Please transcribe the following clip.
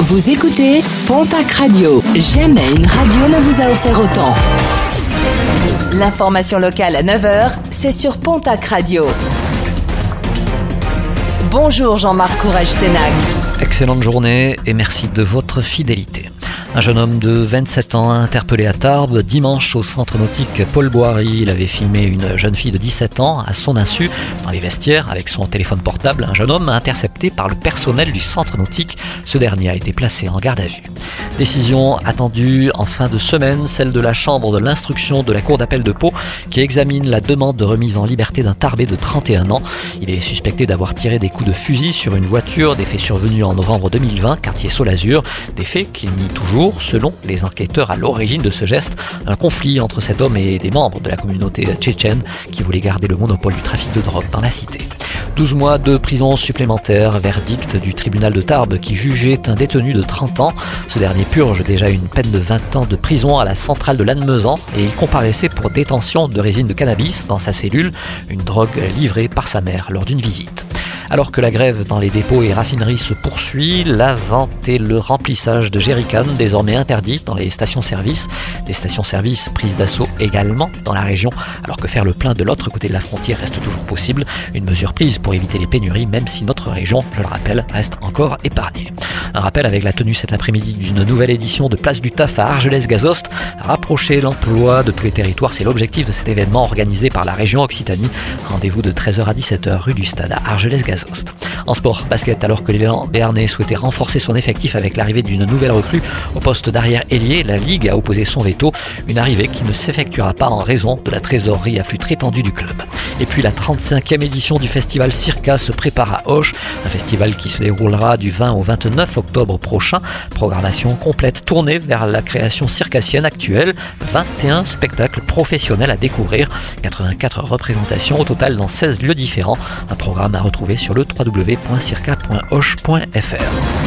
Vous écoutez Pontac Radio. Jamais une radio ne vous a offert autant. L'information locale à 9h, c'est sur Pontac Radio. Bonjour Jean-Marc Courage Sénac. Excellente journée et merci de votre fidélité. Un jeune homme de 27 ans interpellé à Tarbes dimanche au centre nautique Paul Boiry. Il avait filmé une jeune fille de 17 ans à son insu dans les vestiaires avec son téléphone portable. Un jeune homme intercepté par le personnel du centre nautique. Ce dernier a été placé en garde à vue. Décision attendue en fin de semaine, celle de la Chambre de l'instruction de la Cour d'appel de Pau qui examine la demande de remise en liberté d'un Tarbé de 31 ans. Il est suspecté d'avoir tiré des coups de fusil sur une voiture, des faits survenus en novembre 2020, quartier Solazur, des faits qu'il nie toujours selon les enquêteurs à l'origine de ce geste, un conflit entre cet homme et des membres de la communauté tchétchène qui voulaient garder le monopole du trafic de drogue dans la cité. 12 mois de prison supplémentaire, verdict du tribunal de Tarbes qui jugeait un détenu de 30 ans. Ce dernier purge déjà une peine de 20 ans de prison à la centrale de Lannemezan et il comparaissait pour détention de résine de cannabis dans sa cellule, une drogue livrée par sa mère lors d'une visite. Alors que la grève dans les dépôts et raffineries se poursuit, la vente et le remplissage de jerrycans désormais interdits dans les stations-service. Des stations-service prises d'assaut également dans la région, alors que faire le plein de l'autre côté de la frontière reste toujours possible. Une mesure prise pour éviter les pénuries, même si notre région, je le rappelle, reste encore épargnée. Un rappel avec la tenue cet après-midi d'une nouvelle édition de Place du Taf à Argelès-Gazost. Rapprocher l'emploi de tous les territoires, c'est l'objectif de cet événement organisé par la région Occitanie. Rendez-vous de 13h à 17h rue du Stade à Argelès-Gazost. En sport, basket, alors que l'élan béarnais souhaitait renforcer son effectif avec l'arrivée d'une nouvelle recrue au poste d'arrière ailier, la Ligue a opposé son veto, une arrivée qui ne s'effectuera pas en raison de la trésorerie à flux très tendu du club. Et puis la 35e édition du festival Circa se prépare à Auch, un festival qui se déroulera du 20 au 29 octobre prochain. Programmation complète tournée vers la création circassienne actuelle, 21 spectacles professionnels à découvrir, 84 représentations au total dans 16 lieux différents. Un programme à retrouver sur le www.circa.hoche.fr.